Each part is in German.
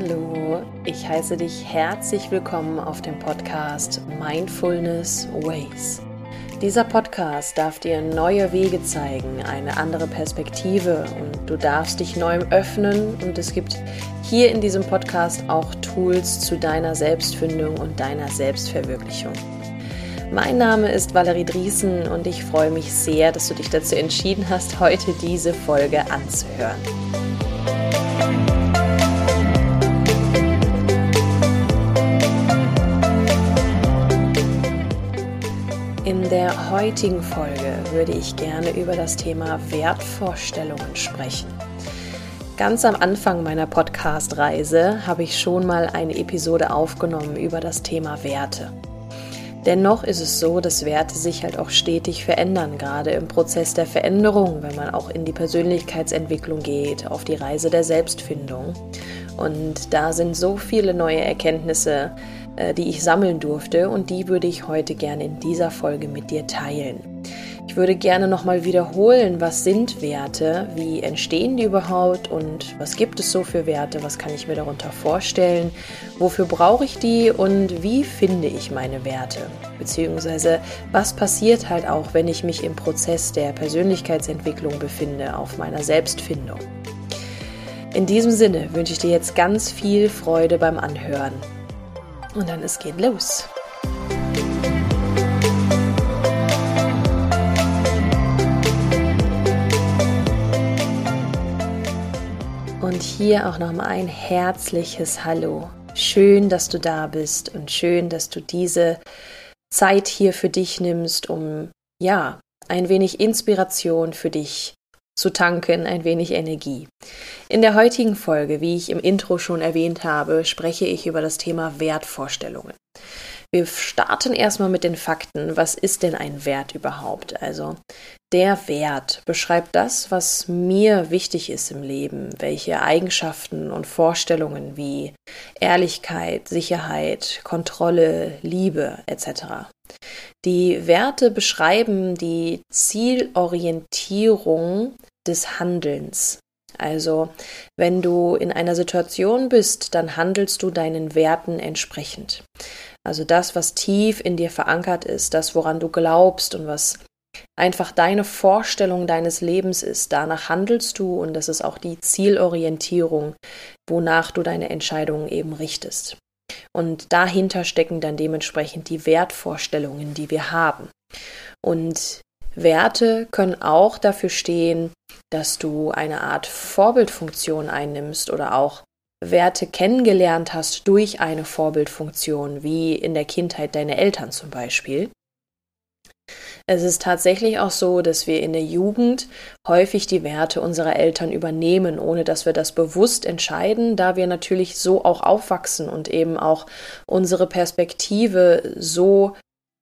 Hallo, ich heiße dich herzlich willkommen auf dem Podcast Mindfulness Ways. Dieser Podcast darf dir neue Wege zeigen, eine andere Perspektive und du darfst dich neu öffnen und es gibt hier in diesem Podcast auch Tools zu deiner Selbstfindung und deiner Selbstverwirklichung. Mein Name ist Valerie Driesen und ich freue mich sehr, dass du dich dazu entschieden hast, heute diese Folge anzuhören. Der heutigen Folge würde ich gerne über das Thema Wertvorstellungen sprechen. Ganz am Anfang meiner Podcast-Reise habe ich schon mal eine Episode aufgenommen über das Thema Werte. Dennoch ist es so, dass Werte sich halt auch stetig verändern, gerade im Prozess der Veränderung, wenn man auch in die Persönlichkeitsentwicklung geht, auf die Reise der Selbstfindung. Und da sind so viele neue Erkenntnisse, die ich sammeln durfte und die würde ich heute gerne in dieser Folge mit dir teilen. Ich würde gerne nochmal wiederholen, was sind Werte, wie entstehen die überhaupt und was gibt es so für Werte, was kann ich mir darunter vorstellen, wofür brauche ich die und wie finde ich meine Werte, beziehungsweise was passiert halt auch, wenn ich mich im Prozess der Persönlichkeitsentwicklung befinde, auf meiner Selbstfindung. In diesem Sinne wünsche ich dir jetzt ganz viel Freude beim Anhören. Und dann es geht los. Und hier auch nochmal ein herzliches Hallo. Schön, dass du da bist und schön, dass du diese Zeit hier für dich nimmst, um ja, ein wenig Inspiration für dich zu tanken, ein wenig Energie. In der heutigen Folge, wie ich im Intro schon erwähnt habe, spreche ich über das Thema Wertvorstellungen. Wir starten erstmal mit den Fakten. Was ist denn ein Wert überhaupt? Also der Wert beschreibt das, was mir wichtig ist im Leben, welche Eigenschaften und Vorstellungen wie Ehrlichkeit, Sicherheit, Kontrolle, Liebe etc. Die Werte beschreiben die Zielorientierung des Handelns. Also, wenn du in einer Situation bist, dann handelst du deinen Werten entsprechend. Also das, was tief in dir verankert ist, das, woran du glaubst und was einfach deine Vorstellung deines Lebens ist, danach handelst du und das ist auch die Zielorientierung, wonach du deine Entscheidungen eben richtest. Und dahinter stecken dann dementsprechend die Wertvorstellungen, die wir haben. Und Werte können auch dafür stehen, dass du eine Art Vorbildfunktion einnimmst oder auch Werte kennengelernt hast durch eine Vorbildfunktion, wie in der Kindheit deine Eltern zum Beispiel. Es ist tatsächlich auch so, dass wir in der Jugend häufig die Werte unserer Eltern übernehmen, ohne dass wir das bewusst entscheiden, da wir natürlich so auch aufwachsen und eben auch unsere Perspektive so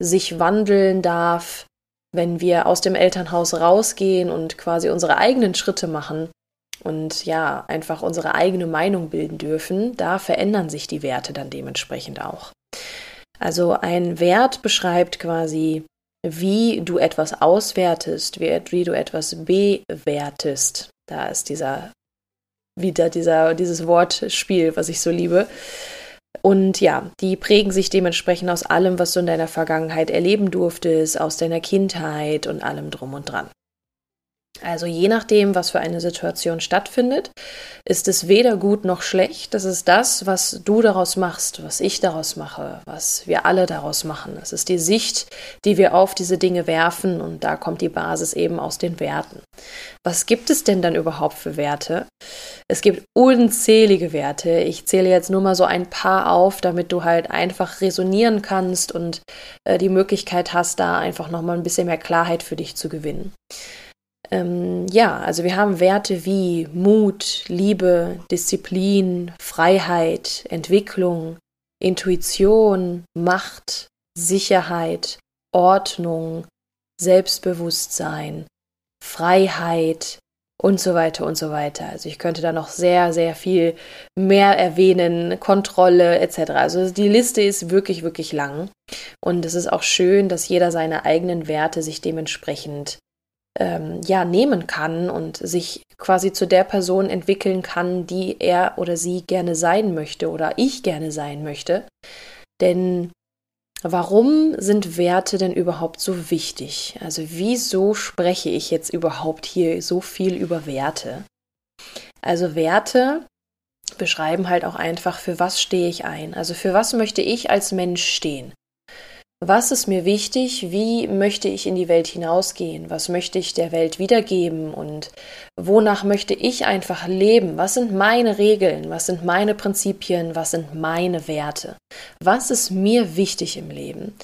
sich wandeln darf, wenn wir aus dem Elternhaus rausgehen und quasi unsere eigenen Schritte machen und ja, einfach unsere eigene Meinung bilden dürfen, da verändern sich die Werte dann dementsprechend auch. Also ein Wert beschreibt quasi wie du etwas auswertest, wie, wie du etwas bewertest. Da ist dieser wieder dieser, dieses Wortspiel, was ich so liebe. Und ja, die prägen sich dementsprechend aus allem, was du in deiner Vergangenheit erleben durftest, aus deiner Kindheit und allem drum und dran. Also je nachdem, was für eine Situation stattfindet, ist es weder gut noch schlecht. Das ist das, was du daraus machst, was ich daraus mache, was wir alle daraus machen. Es ist die Sicht, die wir auf diese Dinge werfen und da kommt die Basis eben aus den Werten. Was gibt es denn dann überhaupt für Werte? Es gibt unzählige Werte. Ich zähle jetzt nur mal so ein paar auf, damit du halt einfach resonieren kannst und äh, die Möglichkeit hast, da einfach nochmal ein bisschen mehr Klarheit für dich zu gewinnen. Ähm, ja, also wir haben Werte wie Mut, Liebe, Disziplin, Freiheit, Entwicklung, Intuition, Macht, Sicherheit, Ordnung, Selbstbewusstsein, Freiheit und so weiter und so weiter. Also ich könnte da noch sehr, sehr viel mehr erwähnen, Kontrolle etc. Also die Liste ist wirklich, wirklich lang. Und es ist auch schön, dass jeder seine eigenen Werte sich dementsprechend ähm, ja nehmen kann und sich quasi zu der Person entwickeln kann, die er oder sie gerne sein möchte oder ich gerne sein möchte. Denn warum sind Werte denn überhaupt so wichtig? Also wieso spreche ich jetzt überhaupt hier so viel über Werte? Also Werte beschreiben halt auch einfach, für was stehe ich ein? Also für was möchte ich als Mensch stehen? Was ist mir wichtig? Wie möchte ich in die Welt hinausgehen? Was möchte ich der Welt wiedergeben? Und wonach möchte ich einfach leben? Was sind meine Regeln? Was sind meine Prinzipien? Was sind meine Werte? Was ist mir wichtig im Leben?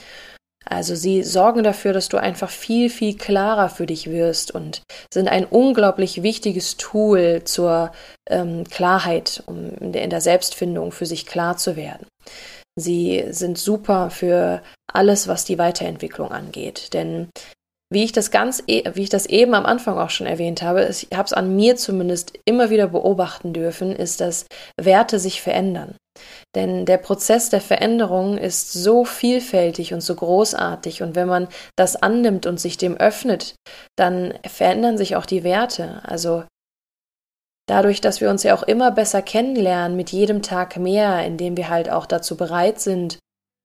Also sie sorgen dafür, dass du einfach viel, viel klarer für dich wirst und sind ein unglaublich wichtiges Tool zur ähm, Klarheit, um in der, in der Selbstfindung für sich klar zu werden. Sie sind super für alles, was die Weiterentwicklung angeht. Denn wie ich das ganz, e, wie ich das eben am Anfang auch schon erwähnt habe, ich habe es an mir zumindest immer wieder beobachten dürfen, ist, dass Werte sich verändern. Denn der Prozess der Veränderung ist so vielfältig und so großartig. Und wenn man das annimmt und sich dem öffnet, dann verändern sich auch die Werte. Also dadurch, dass wir uns ja auch immer besser kennenlernen, mit jedem Tag mehr, indem wir halt auch dazu bereit sind,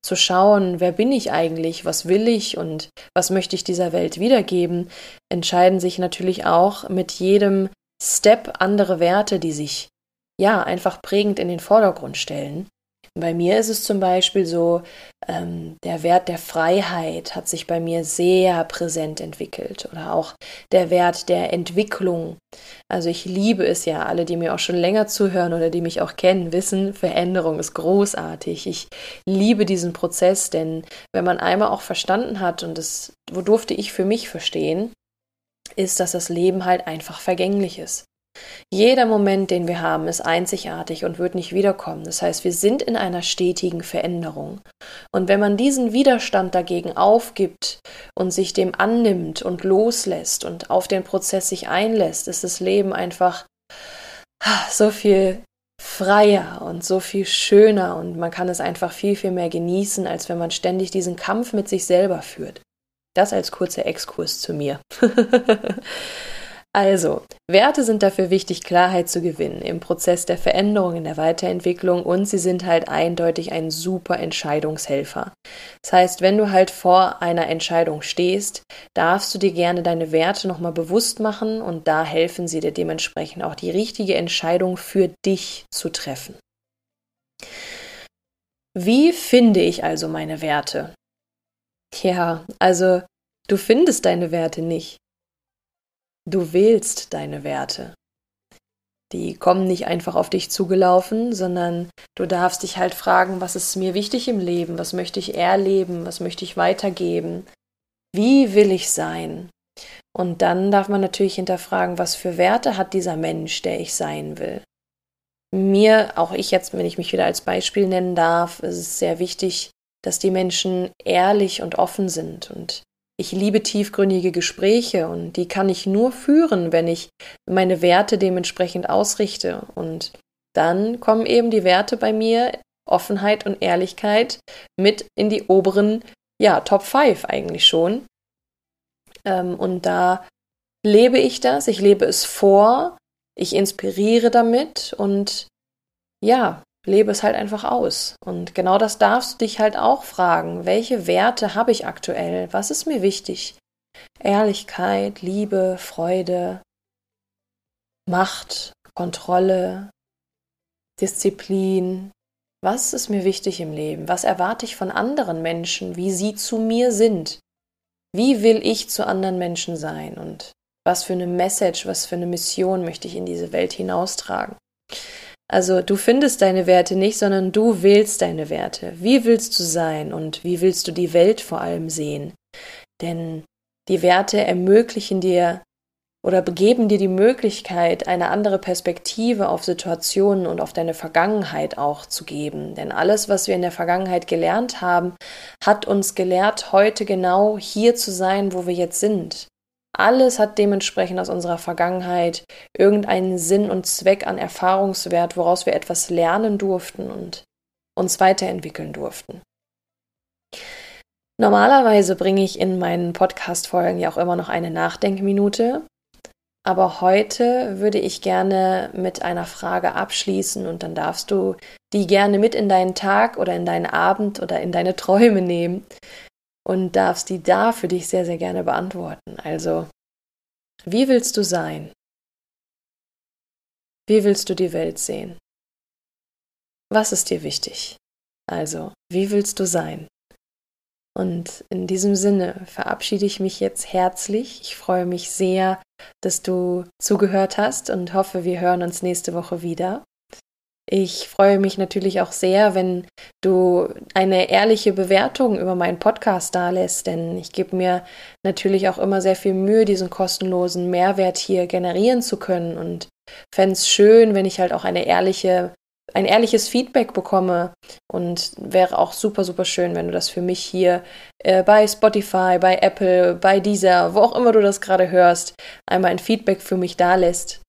zu schauen, wer bin ich eigentlich, was will ich und was möchte ich dieser Welt wiedergeben, entscheiden sich natürlich auch mit jedem Step andere Werte, die sich ja einfach prägend in den Vordergrund stellen. Bei mir ist es zum Beispiel so, ähm, der Wert der Freiheit hat sich bei mir sehr präsent entwickelt oder auch der Wert der Entwicklung. Also ich liebe es ja, alle, die mir auch schon länger zuhören oder die mich auch kennen, wissen, Veränderung ist großartig. Ich liebe diesen Prozess, denn wenn man einmal auch verstanden hat, und das wo durfte ich für mich verstehen, ist, dass das Leben halt einfach vergänglich ist. Jeder Moment, den wir haben, ist einzigartig und wird nicht wiederkommen. Das heißt, wir sind in einer stetigen Veränderung. Und wenn man diesen Widerstand dagegen aufgibt und sich dem annimmt und loslässt und auf den Prozess sich einlässt, ist das Leben einfach so viel freier und so viel schöner und man kann es einfach viel, viel mehr genießen, als wenn man ständig diesen Kampf mit sich selber führt. Das als kurzer Exkurs zu mir. Also, Werte sind dafür wichtig, Klarheit zu gewinnen im Prozess der Veränderung, in der Weiterentwicklung und sie sind halt eindeutig ein super Entscheidungshelfer. Das heißt, wenn du halt vor einer Entscheidung stehst, darfst du dir gerne deine Werte nochmal bewusst machen und da helfen sie dir dementsprechend auch die richtige Entscheidung für dich zu treffen. Wie finde ich also meine Werte? Ja, also du findest deine Werte nicht. Du wählst deine Werte. Die kommen nicht einfach auf dich zugelaufen, sondern du darfst dich halt fragen, was ist mir wichtig im Leben, was möchte ich erleben, was möchte ich weitergeben, wie will ich sein. Und dann darf man natürlich hinterfragen, was für Werte hat dieser Mensch, der ich sein will. Mir, auch ich jetzt, wenn ich mich wieder als Beispiel nennen darf, ist es sehr wichtig, dass die Menschen ehrlich und offen sind und ich liebe tiefgründige Gespräche und die kann ich nur führen, wenn ich meine Werte dementsprechend ausrichte. Und dann kommen eben die Werte bei mir, Offenheit und Ehrlichkeit, mit in die oberen, ja, Top 5 eigentlich schon. Ähm, und da lebe ich das, ich lebe es vor, ich inspiriere damit und ja, lebe es halt einfach aus. Und genau das darfst du dich halt auch fragen. Welche Werte habe ich aktuell? Was ist mir wichtig? Ehrlichkeit, Liebe, Freude, Macht, Kontrolle, Disziplin. Was ist mir wichtig im Leben? Was erwarte ich von anderen Menschen, wie sie zu mir sind? Wie will ich zu anderen Menschen sein? Und was für eine Message, was für eine Mission möchte ich in diese Welt hinaustragen? Also du findest deine Werte nicht, sondern du wählst deine Werte. Wie willst du sein und wie willst du die Welt vor allem sehen? Denn die Werte ermöglichen dir oder begeben dir die Möglichkeit, eine andere Perspektive auf Situationen und auf deine Vergangenheit auch zu geben. Denn alles, was wir in der Vergangenheit gelernt haben, hat uns gelehrt, heute genau hier zu sein, wo wir jetzt sind. Alles hat dementsprechend aus unserer Vergangenheit irgendeinen Sinn und Zweck an Erfahrungswert, woraus wir etwas lernen durften und uns weiterentwickeln durften. Normalerweise bringe ich in meinen Podcast-Folgen ja auch immer noch eine Nachdenkminute. Aber heute würde ich gerne mit einer Frage abschließen und dann darfst du die gerne mit in deinen Tag oder in deinen Abend oder in deine Träume nehmen und darfst die da für dich sehr, sehr gerne beantworten. Also, wie willst du sein? Wie willst du die Welt sehen? Was ist dir wichtig? Also, wie willst du sein? Und in diesem Sinne verabschiede ich mich jetzt herzlich. Ich freue mich sehr, dass du zugehört hast und hoffe, wir hören uns nächste Woche wieder. Ich freue mich natürlich auch sehr, wenn du eine ehrliche Bewertung über meinen Podcast dalässt, denn ich gebe mir natürlich auch immer sehr viel Mühe, diesen kostenlosen Mehrwert hier generieren zu können und fände es schön, wenn ich halt auch eine ehrliche ein ehrliches Feedback bekomme und wäre auch super, super schön, wenn du das für mich hier äh, bei Spotify, bei Apple, bei dieser, wo auch immer du das gerade hörst, einmal ein Feedback für mich da lässt.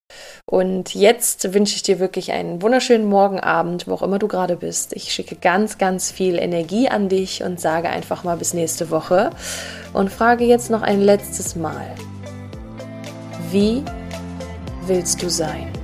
Und jetzt wünsche ich dir wirklich einen wunderschönen Morgenabend, wo auch immer du gerade bist. Ich schicke ganz, ganz viel Energie an dich und sage einfach mal bis nächste Woche und frage jetzt noch ein letztes Mal. Wie willst du sein?